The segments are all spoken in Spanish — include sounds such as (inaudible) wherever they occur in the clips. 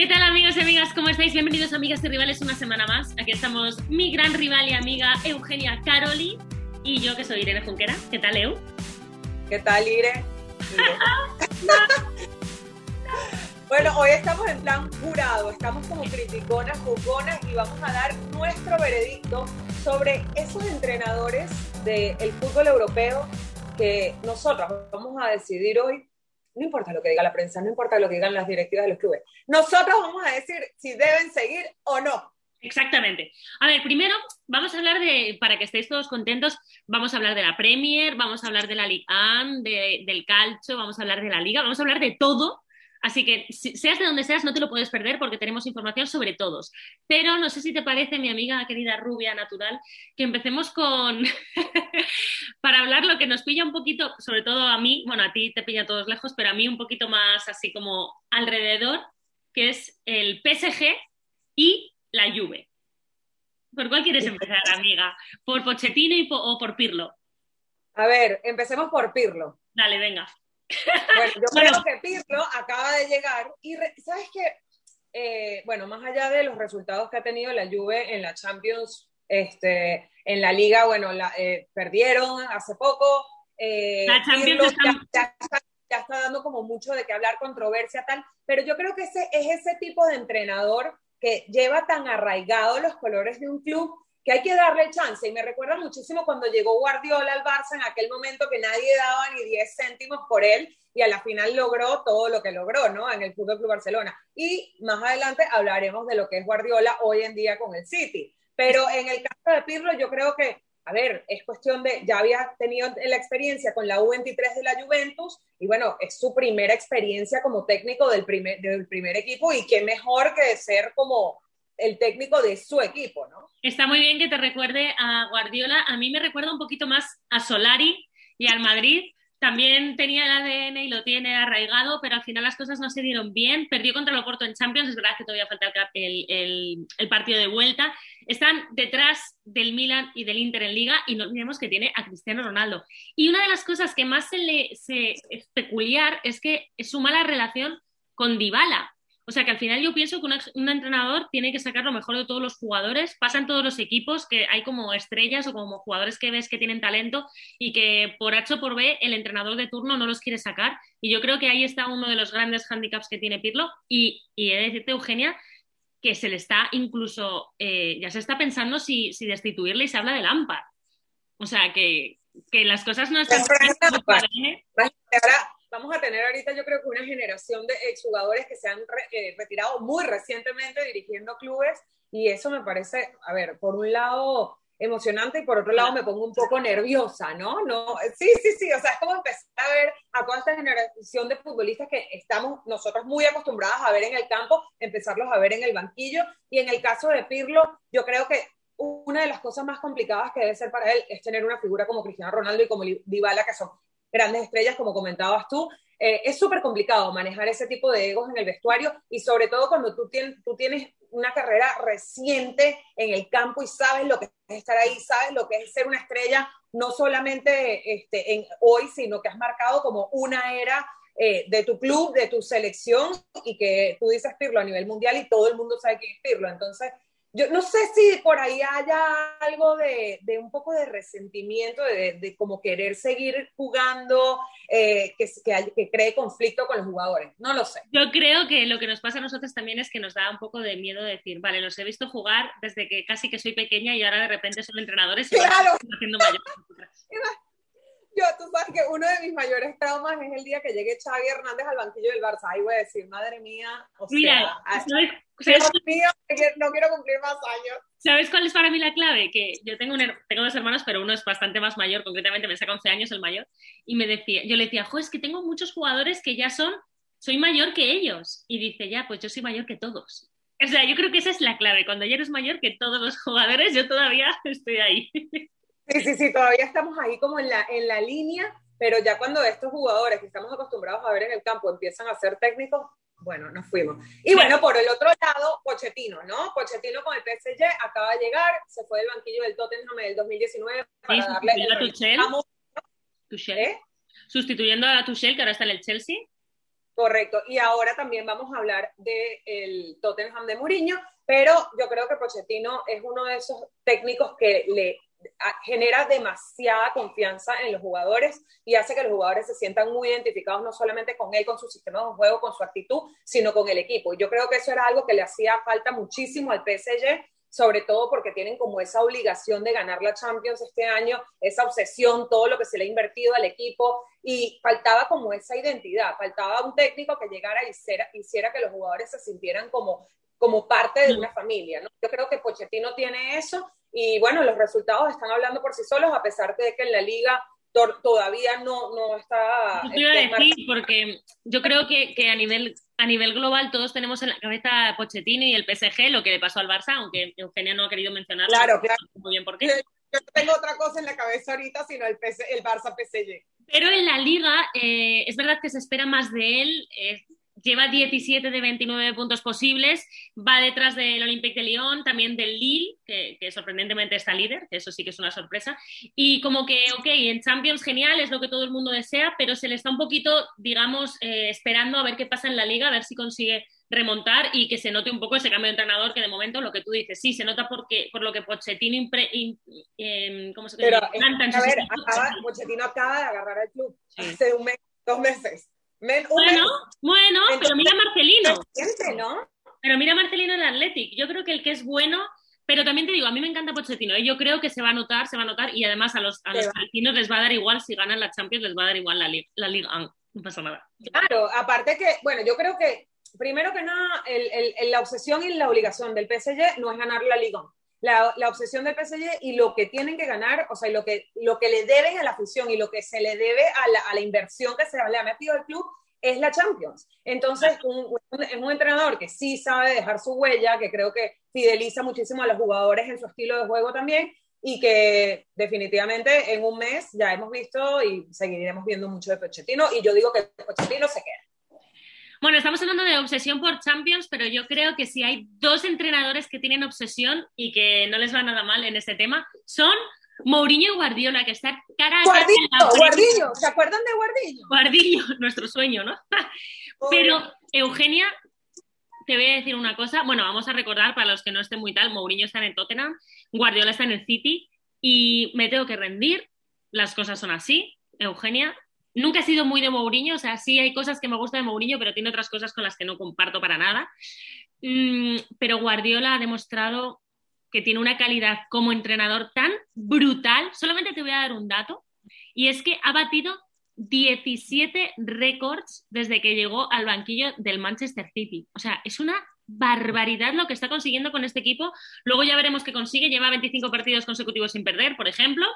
¿Qué tal amigos y amigas? ¿Cómo estáis? Bienvenidos amigas y rivales una semana más. Aquí estamos mi gran rival y amiga Eugenia Caroli y yo que soy Irene Junquera. ¿Qué tal, Eu? ¿Qué tal, Ire? (laughs) bueno, hoy estamos en plan jurado, estamos como criticonas, jugonas y vamos a dar nuestro veredicto sobre esos entrenadores del fútbol europeo que nosotros vamos a decidir hoy no importa lo que diga la prensa, no importa lo que digan las directivas de los clubes. Nosotros vamos a decir si deben seguir o no. Exactamente. A ver, primero vamos a hablar de, para que estéis todos contentos, vamos a hablar de la Premier, vamos a hablar de la Liga de, del calcio, vamos a hablar de la Liga, vamos a hablar de todo Así que seas de donde seas, no te lo puedes perder porque tenemos información sobre todos. Pero no sé si te parece, mi amiga querida rubia natural, que empecemos con, (laughs) para hablar lo que nos pilla un poquito, sobre todo a mí, bueno, a ti te pilla todos lejos, pero a mí un poquito más así como alrededor, que es el PSG y la Juve. ¿Por cuál quieres empezar, amiga? ¿Por Pochettino y o por Pirlo? A ver, empecemos por Pirlo. Dale, venga. Bueno, yo (laughs) creo que Pirlo acaba de llegar y, ¿sabes qué? Eh, bueno, más allá de los resultados que ha tenido la Juve en la Champions, este, en la Liga, bueno, la, eh, perdieron hace poco. Eh, la Champions ya, está, dando como mucho de qué hablar, controversia, tal, pero yo creo que ese es ese tipo de entrenador que lleva tan arraigado los colores de un club que hay que darle chance. Y me recuerda muchísimo cuando llegó Guardiola al Barça en aquel momento que nadie daba ni 10 céntimos por él y a la final logró todo lo que logró, ¿no? En el Fútbol Club Barcelona. Y más adelante hablaremos de lo que es Guardiola hoy en día con el City. Pero en el caso de Pirlo, yo creo que, a ver, es cuestión de, ya había tenido la experiencia con la U23 de la Juventus y bueno, es su primera experiencia como técnico del primer, del primer equipo y qué mejor que ser como el técnico de su equipo, ¿no? Está muy bien que te recuerde a Guardiola. A mí me recuerda un poquito más a Solari y al Madrid. También tenía el ADN y lo tiene arraigado, pero al final las cosas no se dieron bien. Perdió contra el Oporto en Champions, es verdad que todavía falta el, partido de vuelta. Están detrás del Milan y del Inter en Liga y no olvidemos que tiene a Cristiano Ronaldo. Y una de las cosas que más se le se, es peculiar es que es su mala relación con Dybala. O sea que al final yo pienso que un entrenador tiene que sacar lo mejor de todos los jugadores, pasan todos los equipos, que hay como estrellas o como jugadores que ves que tienen talento y que por H o por B el entrenador de turno no los quiere sacar. Y yo creo que ahí está uno de los grandes handicaps que tiene Pirlo. Y, he de decirte, Eugenia, que se le está incluso, eh, ya se está pensando si, si, destituirle y se habla de Lampard. O sea que, que las cosas no están vamos a tener ahorita yo creo que una generación de exjugadores que se han eh, retirado muy recientemente dirigiendo clubes y eso me parece, a ver, por un lado emocionante y por otro lado me pongo un poco nerviosa, ¿no? no sí, sí, sí, o sea, es como empezar a ver a toda esta generación de futbolistas que estamos nosotros muy acostumbradas a ver en el campo, empezarlos a ver en el banquillo y en el caso de Pirlo, yo creo que una de las cosas más complicadas que debe ser para él es tener una figura como Cristiano Ronaldo y como Dybala, que son grandes estrellas, como comentabas tú. Eh, es súper complicado manejar ese tipo de egos en el vestuario y sobre todo cuando tú tienes, tú tienes una carrera reciente en el campo y sabes lo que es estar ahí, sabes lo que es ser una estrella, no solamente este, en hoy, sino que has marcado como una era eh, de tu club, de tu selección y que tú dices Pirlo a nivel mundial y todo el mundo sabe quién es Pirlo. Entonces, yo no sé si por ahí haya algo de, de un poco de resentimiento, de, de como querer seguir jugando, eh, que, que, que, cree conflicto con los jugadores. No lo sé. Yo creo que lo que nos pasa a nosotros también es que nos da un poco de miedo decir, vale, los he visto jugar desde que casi que soy pequeña y ahora de repente son entrenadores y claro. haciendo mayor. (laughs) Yo, tú sabes que uno de mis mayores traumas es el día que llegue Xavi Hernández al banquillo del Barça. Ahí voy a decir, madre mía, o sea, Mira, ¿sabes, Dios mío, no quiero cumplir más años. ¿Sabes cuál es para mí la clave? Que yo tengo, un, tengo dos hermanos, pero uno es bastante más mayor, concretamente me saca 11 años el mayor, y me decía, yo le decía, jo, es que tengo muchos jugadores que ya son, soy mayor que ellos. Y dice, ya, pues yo soy mayor que todos. O sea, yo creo que esa es la clave. Cuando ya eres mayor que todos los jugadores, yo todavía (laughs) estoy ahí. Sí, sí, sí, todavía estamos ahí como en la, en la línea, pero ya cuando estos jugadores que estamos acostumbrados a ver en el campo empiezan a ser técnicos, bueno, nos fuimos. Y bueno, por el otro lado, Pochettino, ¿no? Pochettino con el PSG acaba de llegar, se fue del banquillo del Tottenham en el 2019 para darle el a Tuchel. Tuchel. ¿Eh? Sustituyendo a Tuchel, que ahora está en el Chelsea. Correcto. Y ahora también vamos a hablar del Tottenham de Mourinho, pero yo creo que Pochettino es uno de esos técnicos que le genera demasiada confianza en los jugadores y hace que los jugadores se sientan muy identificados no solamente con él, con su sistema de juego, con su actitud, sino con el equipo. Yo creo que eso era algo que le hacía falta muchísimo al PSG, sobre todo porque tienen como esa obligación de ganar la Champions este año, esa obsesión, todo lo que se le ha invertido al equipo y faltaba como esa identidad, faltaba un técnico que llegara y hiciera, hiciera que los jugadores se sintieran como, como parte de una familia. ¿no? Yo creo que Pochettino tiene eso y bueno, los resultados están hablando por sí solos, a pesar de que en la liga todavía no, no está... Yo quiero este, decir, porque yo creo que, que, a, nivel, a nivel global todos tenemos en la cabeza Pochettino y el PSG, lo que le pasó al Barça, aunque Eugenia no ha querido mencionarlo. Claro, claro. Muy bien, ¿por qué? Yo no tengo otra cosa en la cabeza ahorita, sino el, el Barça PSG. Pero en la liga, eh, es verdad que se espera más de él. Eh, lleva 17 de 29 puntos posibles, va detrás del Olympique de Lyon, también del Lille, que, sorprendentemente está líder, que eso sí que es una sorpresa, y como que, ok, en Champions genial, es lo que todo el mundo desea, pero se le está un poquito, digamos, eh, esperando a ver qué pasa en la liga, a ver si consigue remontar y que se note un poco ese cambio de entrenador que de momento lo que tú dices, sí, se nota porque, por lo que Pochettino impre, em, ¿cómo se Pero, a ver, acaba, Pochettino acaba de agarrar el club hace un mes, dos meses bueno, bueno, pero mira Marcelino. ¿no? Pero mira Marcelino en el Athletic. Yo creo que el que es bueno, pero también te digo, a mí me encanta Pochettino. ¿eh? Yo creo que se va a notar, se va a notar y además a los, a los les va a dar igual si ganan la Champions, les va a dar igual la, la Liga. No pasa nada. Claro, aparte que, bueno, yo creo que primero que nada, el, el, la obsesión y la obligación del PSG no es ganar la Liga la, obsesión del PSG y lo que tienen que ganar, o sea, lo que, lo que le deben a la afición y lo que se le debe a la, a la inversión que se le ha metido al club es la Champions. Entonces, es un, entrenador que sí sabe dejar su huella, que creo que fideliza muchísimo a los jugadores en su estilo de juego también y que definitivamente en un mes ya hemos visto y seguiremos viendo mucho de Pochettino y yo digo que Pochettino se queda. Bueno, estamos hablando de obsesión por Champions, pero yo creo que si hay dos entrenadores que tienen obsesión y que no les va nada mal en este tema, son Mourinho y Guardiola, que está cara a Guardillo, Guardillo, ¿se acuerdan de Guardillo? Guardillo, (laughs) nuestro sueño, ¿no? pero, Eugenia, te voy a decir una cosa. Bueno, vamos a recordar para los que no estén muy tal, Mourinho está en el Tottenham, Guardiola está en el City y me tengo que rendir. Las cosas son así, Eugenia nunca he sido muy de Mourinho, o sea, sí hay cosas que me gustan de Mourinho, pero tiene otras cosas con las que no comparto para nada. Mm, pero Guardiola ha demostrado que tiene una calidad como entrenador tan brutal. Solamente te voy a dar un dato, y es que ha batido 17 récords desde que llegó al banquillo del Manchester City. O sea, es una barbaridad lo que está consiguiendo con este equipo. Luego ya veremos qué consigue. Lleva 25 partidos consecutivos sin perder, por ejemplo.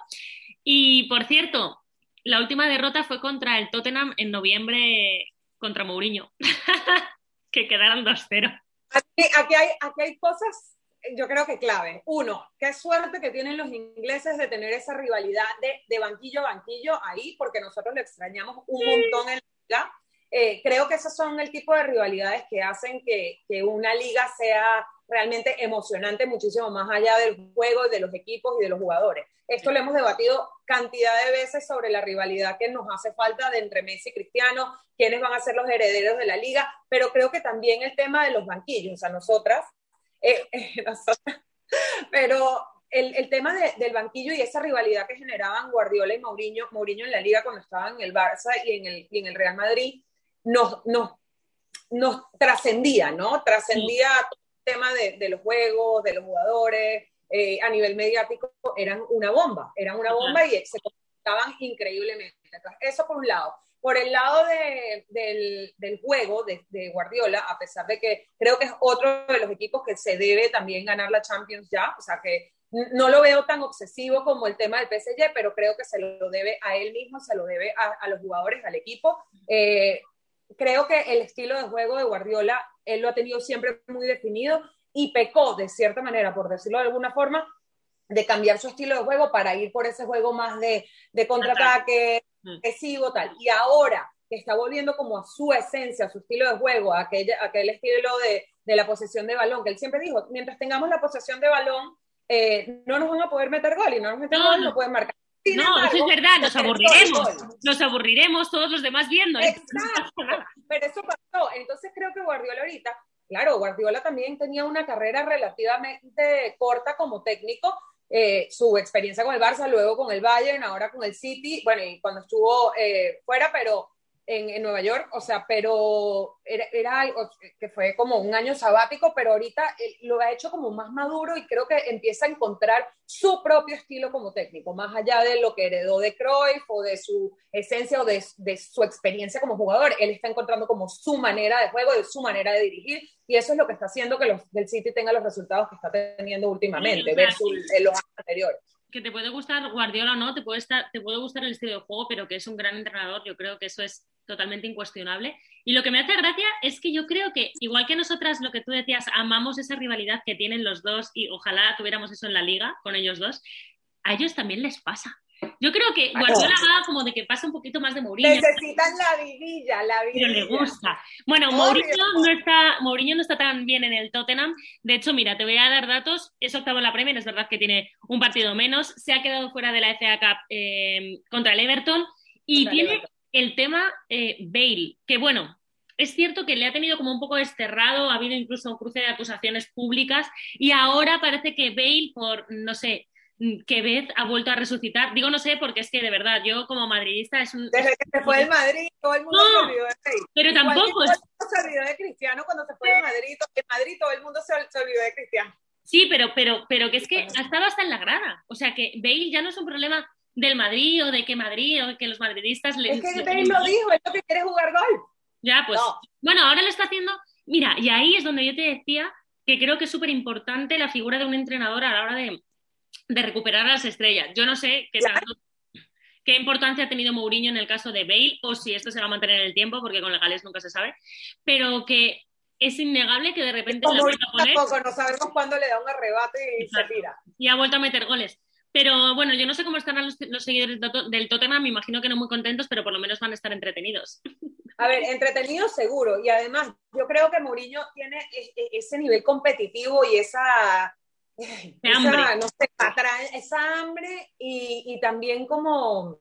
Y por cierto, la última derrota fue contra el Tottenham en noviembre contra Mourinho, (laughs) que quedaron 2-0. Aquí, hay, aquí hay cosas, yo creo que clave. Uno, qué suerte que tienen los ingleses de tener esa rivalidad de, de banquillo a banquillo ahí, porque nosotros lo extrañamos un montón en la liga. Eh, creo que esos son el tipo de rivalidades que hacen que, que una liga sea realmente emocionante muchísimo más allá del juego, de los equipos y de los jugadores. Esto lo hemos debatido cantidad de veces sobre la rivalidad que nos hace falta de entre Messi y Cristiano, quiénes van a ser los herederos de la liga, pero creo que también el tema de los banquillos, o sea, nosotras, eh, (laughs) pero el, el tema del banquillo y esa rivalidad que generaban Guardiola y Mourinho, Mourinho en la liga cuando estaban en el Barça y en el, y en el Real Madrid, nos, nos, nos trascendía, ¿no? Trascendía tema de, de los juegos, de los jugadores, eh, a nivel mediático, eran una bomba, eran una bomba y se comportaban increíblemente. eso por un lado. Por el lado de, del, del, juego de, de, Guardiola, a pesar de que creo que es otro de los equipos que se debe también ganar la Champions ya, o sea que no lo veo tan obsesivo como el tema del PSG, pero creo que se lo debe a él mismo, se lo debe a, a los jugadores, al equipo. Eh, creo que el estilo de juego de Guardiola él lo ha tenido siempre muy definido y pecó de cierta manera, por decirlo de alguna forma, de cambiar su estilo de juego para ir por ese juego más de, de contraataque, mm. agresivo, tal. Y ahora que está volviendo como a su esencia, a su estilo de juego, a aquel, aquel estilo de, de, la posesión de balón, que él siempre dijo, mientras tengamos la posesión de balón, eh, no nos van a poder meter gol y no nos meten gol, no pueden marcar. No, eso es verdad, nos aburriremos, nos aburriremos todos los demás viendo. Exacto, pero eso pasó. Entonces creo que Guardiola ahorita, claro, Guardiola también tenía una carrera relativamente corta como técnico, eh, su experiencia con el Barça, luego con el Bayern, ahora con el City, bueno, y cuando estuvo eh, fuera, pero en, Nueva York, o sea, pero era, era, que fue como un año sabático, pero ahorita lo ha hecho como más maduro y creo que empieza a encontrar su propio estilo como técnico, más allá de lo que heredó de Cruyff o de su esencia o de, de su experiencia como jugador, él está encontrando como su manera de juego, de su manera de dirigir y eso es lo que está haciendo que los del City tenga los resultados que está teniendo últimamente versus los años anteriores que te puede gustar Guardiola o no, te puede, estar, te puede gustar el estilo de juego, pero que es un gran entrenador, yo creo que eso es totalmente incuestionable. Y lo que me hace gracia es que yo creo que, igual que nosotras, lo que tú decías, amamos esa rivalidad que tienen los dos y ojalá tuviéramos eso en la liga con ellos dos, a ellos también les pasa. Yo creo que Guardiola va como de que pasa un poquito más de Mourinho. Necesitan la vidilla, la vidilla. Pero le gusta. Bueno, Mourinho no, está, Mourinho no está tan bien en el Tottenham. De hecho, mira, te voy a dar datos. Es octavo en la Premier, es verdad que tiene un partido menos. Se ha quedado fuera de la FA Cup eh, contra el Everton. Y tiene el tema eh, Bale, que bueno, es cierto que le ha tenido como un poco desterrado, ha habido incluso un cruce de acusaciones públicas y ahora parece que Bale, por, no sé, que Beth ha vuelto a resucitar. Digo, no sé, porque es que de verdad, yo como madridista es un... Desde que se fue el Madrid, todo el mundo se olvidó de Bale. Pero tampoco... Todo el mundo se olvidó de Cristiano cuando se fue el Madrid. En Madrid todo el mundo se, olvidó de Cristiano. Sí, pero, pero, pero que es que ha estado hasta en la grada. O sea, que Bale ya no es un problema del Madrid o de que Madrid o de que los madridistas... Le, es que Bale lo dijo, es lo que quiere jugar gol. Ya, pues... Bueno, ahora lo está haciendo... Mira, y ahí es donde yo te decía que creo que es súper importante la figura de un entrenador a la hora de de recuperar a las estrellas. Yo no sé qué, qué importancia ha tenido Mourinho en el caso de Bale o si esto se va a mantener en el tiempo, porque con legales nunca se sabe, pero que es innegable que de repente... tampoco, no sabemos cuándo le da un arrebate y se tira. Y ha vuelto a meter goles. Pero bueno, yo no sé cómo estarán los, seguidores del Tottenham, me imagino que no muy contentos, pero por lo menos van a estar entretenidos. (laughs) A ver, entretenidos seguro. Y además, yo creo que Mourinho tiene e, e, ese nivel competitivo y esa esa, hambre. No sé, esa hambre y, y también como,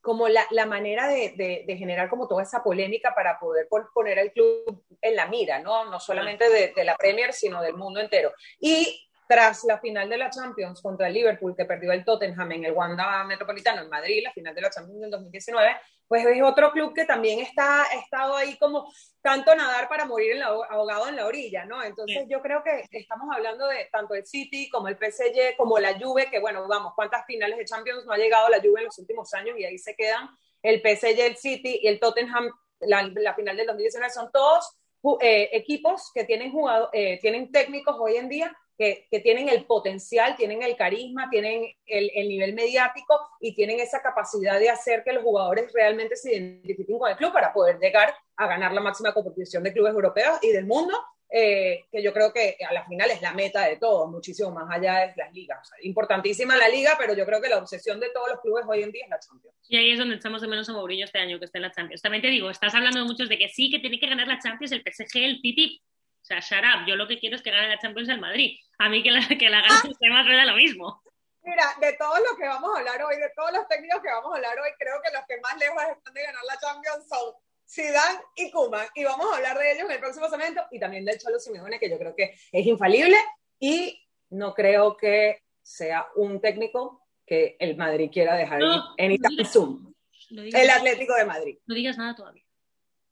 como la, la manera de, de, generar como toda esa polémica para poder poner al club en la mira, ¿no? No solamente de, de, la Premier, sino del mundo entero. Y tras la final de la Champions contra el Liverpool, que perdió el Tottenham en el Wanda Metropolitano en Madrid, la final de la Champions del 2019, pues es otro club que también está estado ahí como tanto nadar para morir en la, ahogado en la orilla, ¿no? Entonces yo creo que estamos hablando de tanto el City como el PSG, como la Juve, que bueno, vamos, ¿cuántas finales de Champions no ha llegado la Juve en los últimos años? Y ahí se quedan el PSG, el City y el Tottenham, la, la final del 2019, son todos eh, equipos que tienen, jugado, eh, tienen técnicos hoy en día que, tienen el potencial, tienen el carisma, tienen el, nivel mediático y tienen esa capacidad de hacer que los jugadores realmente se identifiquen con el club para poder llegar a ganar la máxima competición de clubes europeos y del mundo, eh, que yo creo que a la final es la meta de todos, muchísimo más allá de las ligas. importantísima la liga, pero yo creo que la obsesión de todos los clubes hoy en día es la Champions. Y ahí es donde echamos de menos a Mourinho este año, que esté en la Champions. También te digo, estás hablando muchos de que sí, que tiene que ganar la Champions, el PSG, el City, o sea, shut up. Yo lo que quiero es que gane la Champions el Madrid. A mí que la, que la gane el tema rueda lo mismo. Mira, de todos los que vamos a hablar hoy, de todos los técnicos que vamos a hablar hoy, creo que los que más lejos están de ganar la Champions son Zidane y Koeman. Y vamos a hablar de ellos en el próximo segmento y también del Cholo Simeone, que yo creo que es infalible y no creo que sea un técnico que el Madrid quiera dejar en Zoom. el Atlético de Madrid. No digas nada todavía.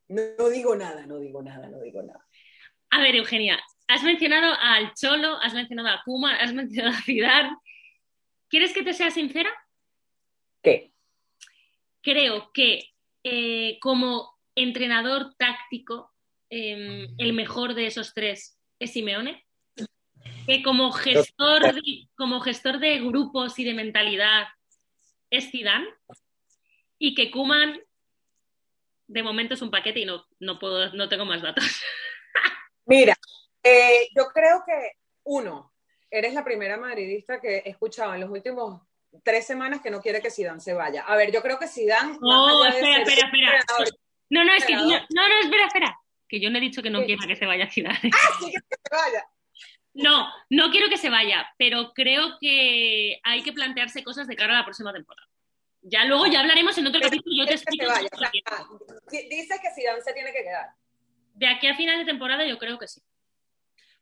no digo nada, no digo nada, no digo nada. A ver, Eugenia, has mencionado al Cholo, has mencionado a Kuma, has mencionado a Zidane. ¿Quieres que te sea sincera? ¿Qué? Creo que eh, como entrenador táctico, em, el mejor de esos tres es Simeone. Que como gestor, de, como gestor de grupos y de mentalidad es Zidane. Y que Kuman de momento es un paquete y no, no, puedo, no tengo más datos. (laughs) Mira, eh, yo creo que, uno, eres la primera madridista que he escuchado en los últimos tres semanas que no quiere que Zidane se vaya. A ver, yo creo que Zidane... No, espera, espera, espera. No, no, es que... No, no, espera, espera. Que yo no he dicho que no quiera que se vaya Zidane. Ah, sí, que se vaya. No, no quiero que se vaya, pero creo que hay que plantearse cosas de cara a la próxima temporada. Ya luego ya hablaremos en otro capítulo. Yo te explico. Que dice que Zidane se tiene que quedar. De aquí a final de temporada yo creo que sí.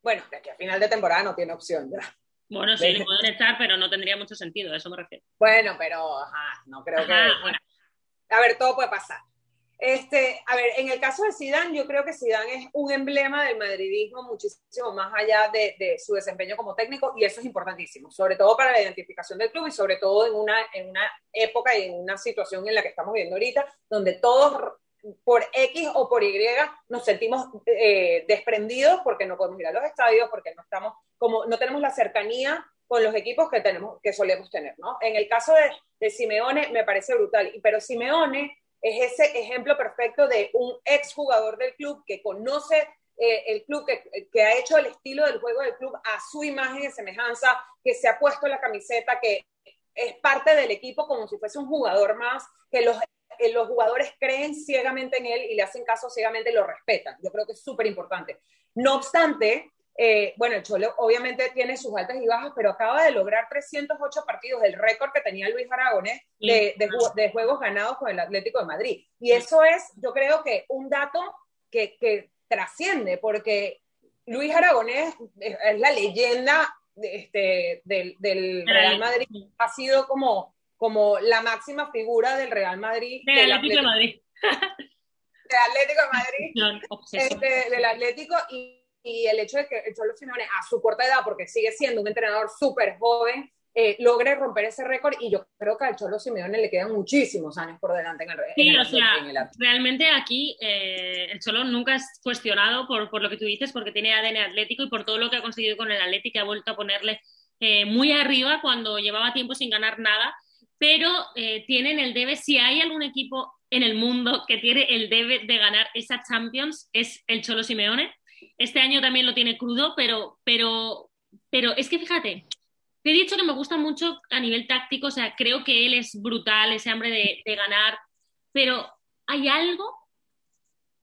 Bueno, de aquí a final de temporada no tiene opción ya. Bueno, sí, le pueden echar, pero no tendría mucho sentido, a eso me refiero. Bueno, pero ajá, no creo que. A ver, todo puede pasar. Este, a ver, en el caso de Zidane, yo creo que Zidane es un emblema del madridismo muchísimo más allá de, de, su desempeño como técnico y eso es importantísimo, sobre todo para la identificación del club y sobre todo en una, en una época y en una situación en la que estamos viviendo ahorita, donde todos por X o por Y nos sentimos eh, desprendidos porque no podemos ir a los estadios, porque no estamos como no tenemos la cercanía con los equipos que tenemos que solemos tener, ¿no? En el caso de, de Simeone me parece brutal, pero Simeone es ese ejemplo perfecto de un exjugador del club que conoce eh, el club, que, que, ha hecho el estilo del juego del club a su imagen y semejanza, que se ha puesto la camiseta, que es parte del equipo como si fuese un jugador más, que los los jugadores creen ciegamente en él y le hacen caso ciegamente y lo respetan. Yo creo que es súper importante. No obstante, eh, bueno, el Cholo obviamente tiene sus altas y bajas, pero acaba de lograr 308 partidos, el récord que tenía Luis Aragonés de, de, juegos ganados con el Atlético de Madrid. Y eso es, yo creo que un dato que, que trasciende, porque Luis Aragonés es la leyenda este, del, del Real Madrid, ha sido como como la máxima figura del Real Madrid. Del Atlético de Madrid. (laughs) del Atlético de Madrid. (laughs) Este, del Atlético y, y, el hecho de que el Cholo Simeone a su corta edad, porque sigue siendo un entrenador súper joven, eh, logre romper ese récord y yo creo que al Cholo Simeone le quedan muchísimos años por delante en el Sí, o sea, realmente aquí eh, el Cholo nunca es cuestionado por, por, lo que tú dices, porque tiene ADN atlético y por todo lo que ha conseguido con el Atlético, ha vuelto a ponerle eh, muy arriba cuando llevaba tiempo sin ganar nada pero eh, tienen el debe, si hay algún equipo en el mundo que tiene el debe de ganar esa Champions, es el Cholo Simeone. Este año también lo tiene crudo, pero, pero, pero es que fíjate, te he dicho que me gusta mucho a nivel táctico, o sea, creo que él es brutal, ese hambre de, ganar, pero hay algo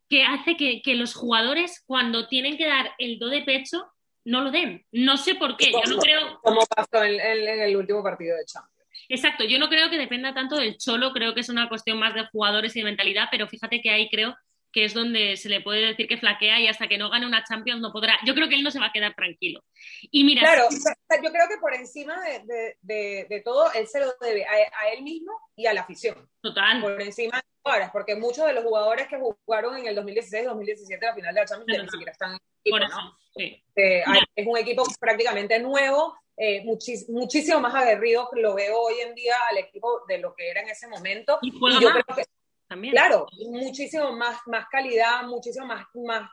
que hace que, los jugadores cuando tienen que dar el do de pecho no lo den. No sé por qué. Yo no creo. Como pasó en, en el último partido de Champions. Exacto, yo no creo que dependa tanto del cholo, creo que es una cuestión más de jugadores y de mentalidad, pero fíjate que ahí creo que es donde se le puede decir que flaquea y hasta que no gane una Champions no podrá. Yo creo que él no se va a quedar tranquilo. Y mira, claro, yo creo que por encima de, todo, él se lo debe a, él mismo y a la afición. Total. Por encima de ahora, porque muchos de los jugadores que jugaron en el 2016-2017 la final de la Champions ni siquiera están en el equipo, ¿no? Eh, es un equipo prácticamente nuevo eh, muchísimo más aguerrido lo veo hoy en día al equipo de lo que era en ese momento. Y, yo creo que, también. claro, muchísimo más, más calidad, muchísimo más, más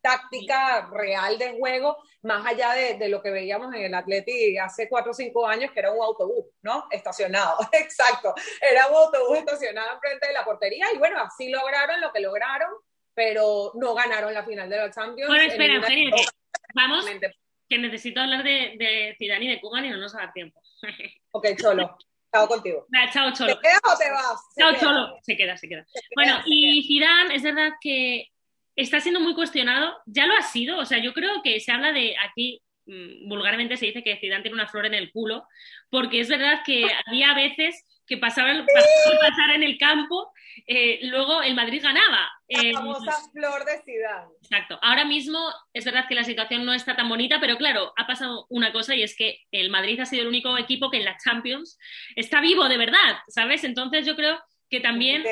táctica real de juego, más allá de, de, lo que veíamos en el Atleti hace cuatro o cinco años, que era un autobús, ¿no? Estacionado, (laughs) exacto. Era un autobús estacionado enfrente de la portería y bueno, así lograron lo que lograron, pero no ganaron la final de la Champions. Bueno, espera, Eugenio, (laughs) vamos, que necesito hablar de, de Zidane y de Kugan y no nos va a dar tiempo. (laughs) ok, Cholo. Chao contigo. chao, Cholo. ¿Te quedas o te vas? chao, Cholo. Se queda, se queda. bueno, y Zidane, es verdad que está siendo muy cuestionado. Ya lo ha sido. O sea, yo creo que se habla de aquí, mm, vulgarmente se dice que Zidane tiene una flor en el culo, porque es verdad que había veces que pasaban, (laughs) pasar en el campo, eh, luego el Madrid ganaba. La eh, famosa flor de ciudad. Exacto. Ahora mismo es verdad que la situación no está tan bonita, pero claro, ha pasado una cosa y es que el Madrid ha sido el único equipo que en la Champions está vivo de verdad, ¿sabes? Entonces yo creo que también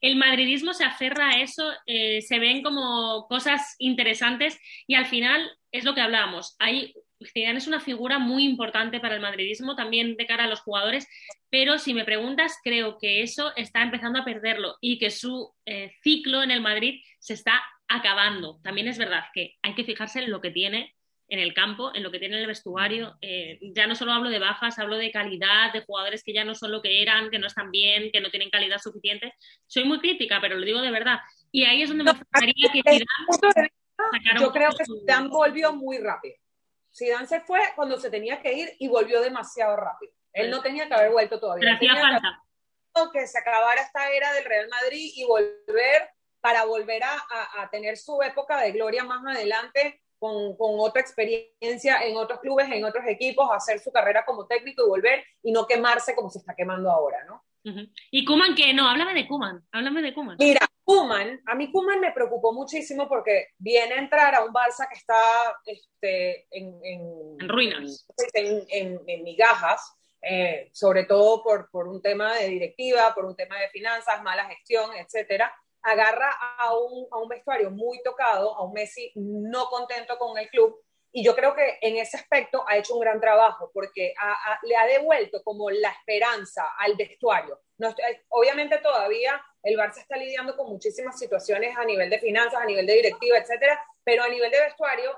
el madridismo se aferra a eso, eh, se ven como cosas interesantes y al final es lo que hablábamos. Hay Zidane es una figura muy importante para el madridismo, también de cara a los jugadores, pero si me preguntas, creo que eso está empezando a perderlo y que su eh, ciclo en el Madrid se está acabando. También es verdad que hay que fijarse en lo que tiene en el campo, en lo que tiene en el vestuario. Eh, ya no solo hablo de bajas, hablo de calidad, de jugadores que ya no son lo que eran, que no están bien, que no tienen calidad suficiente. Soy muy crítica, pero lo digo de verdad. Y ahí es donde me gustaría que Zidane Yo creo que Zidane volvió muy rápido. Zidane se fue cuando se tenía que ir y volvió demasiado rápido. Él no tenía que haber vuelto todavía. hacía falta. Que, se acabara esta era del Real Madrid y volver para volver a, tener su época de gloria más adelante con, con, otra experiencia en otros clubes, en otros equipos, hacer su carrera como técnico y volver y no quemarse como se está quemando ahora, ¿no? ¿Y Kuman qué? No, háblame de Kuman, háblame de Kuman. Mira, Kuman, a mí Kuman me preocupó muchísimo porque viene a entrar a un Barça que está este, en, en, ruinas, en, en migajas, eh, sobre todo por, por un tema de directiva, por un tema de finanzas, mala gestión, etcétera. Agarra a un, a un vestuario muy tocado, a un Messi no contento con el club, y yo creo que en ese aspecto ha hecho un gran trabajo porque le ha devuelto como la esperanza al vestuario. No, obviamente todavía el Barça está lidiando con muchísimas situaciones a nivel de finanzas, a nivel de directiva, etcétera, pero a nivel de vestuario,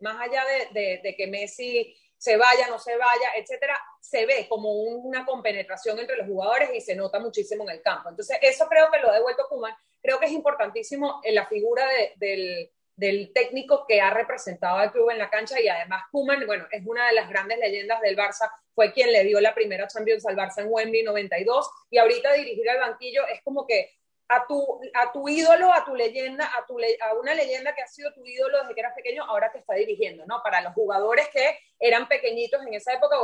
más allá de, de que Messi se vaya, no se vaya, etcétera, se ve como una compenetración entre los jugadores y se nota muchísimo en el campo. Entonces, eso creo que lo ha devuelto Kuman. Creo que es importantísimo en la figura del, del, técnico que ha representado al club en la cancha y además Kuman, bueno, es una de las grandes leyendas del Barça, fue quien le dio la primera Champions al Barça en Wembley 92 y ahorita dirigir al banquillo es como que a tu, a tu ídolo, a tu leyenda, a, tu, a una leyenda que ha sido tu ídolo desde que eras pequeño, ahora te está dirigiendo, ¿no? Para los jugadores que eran pequeñitos en esa época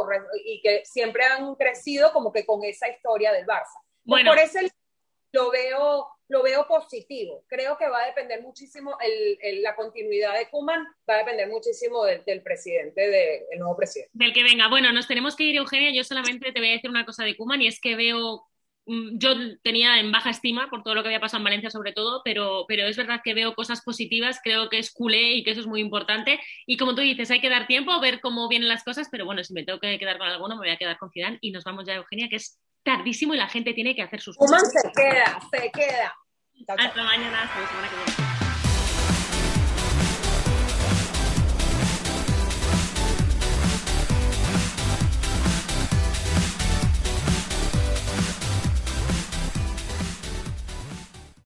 y que siempre han crecido como que con esa historia del Barça. Bueno. Por eso lo veo, lo veo positivo. Creo que va a depender muchísimo, el, la continuidad de Kuman va a depender muchísimo del, del presidente, del nuevo presidente. Del que venga. Bueno, nos tenemos que ir, Eugenia. Yo solamente te voy a decir una cosa de Kuman y es que veo Mm, yo tenía en baja estima por todo lo que había pasado en Valencia sobre todo, pero, pero es verdad que veo cosas positivas, creo que es culé y que eso es muy importante. Y como tú dices, hay que dar tiempo, ver cómo vienen las cosas, pero bueno, si me tengo que quedar con alguno, me voy a quedar con Zidane y nos vamos ya, Eugenia, que es tardísimo y la gente tiene que hacer sus cosas. se queda, se queda. Hasta mañana, hasta la semana que viene.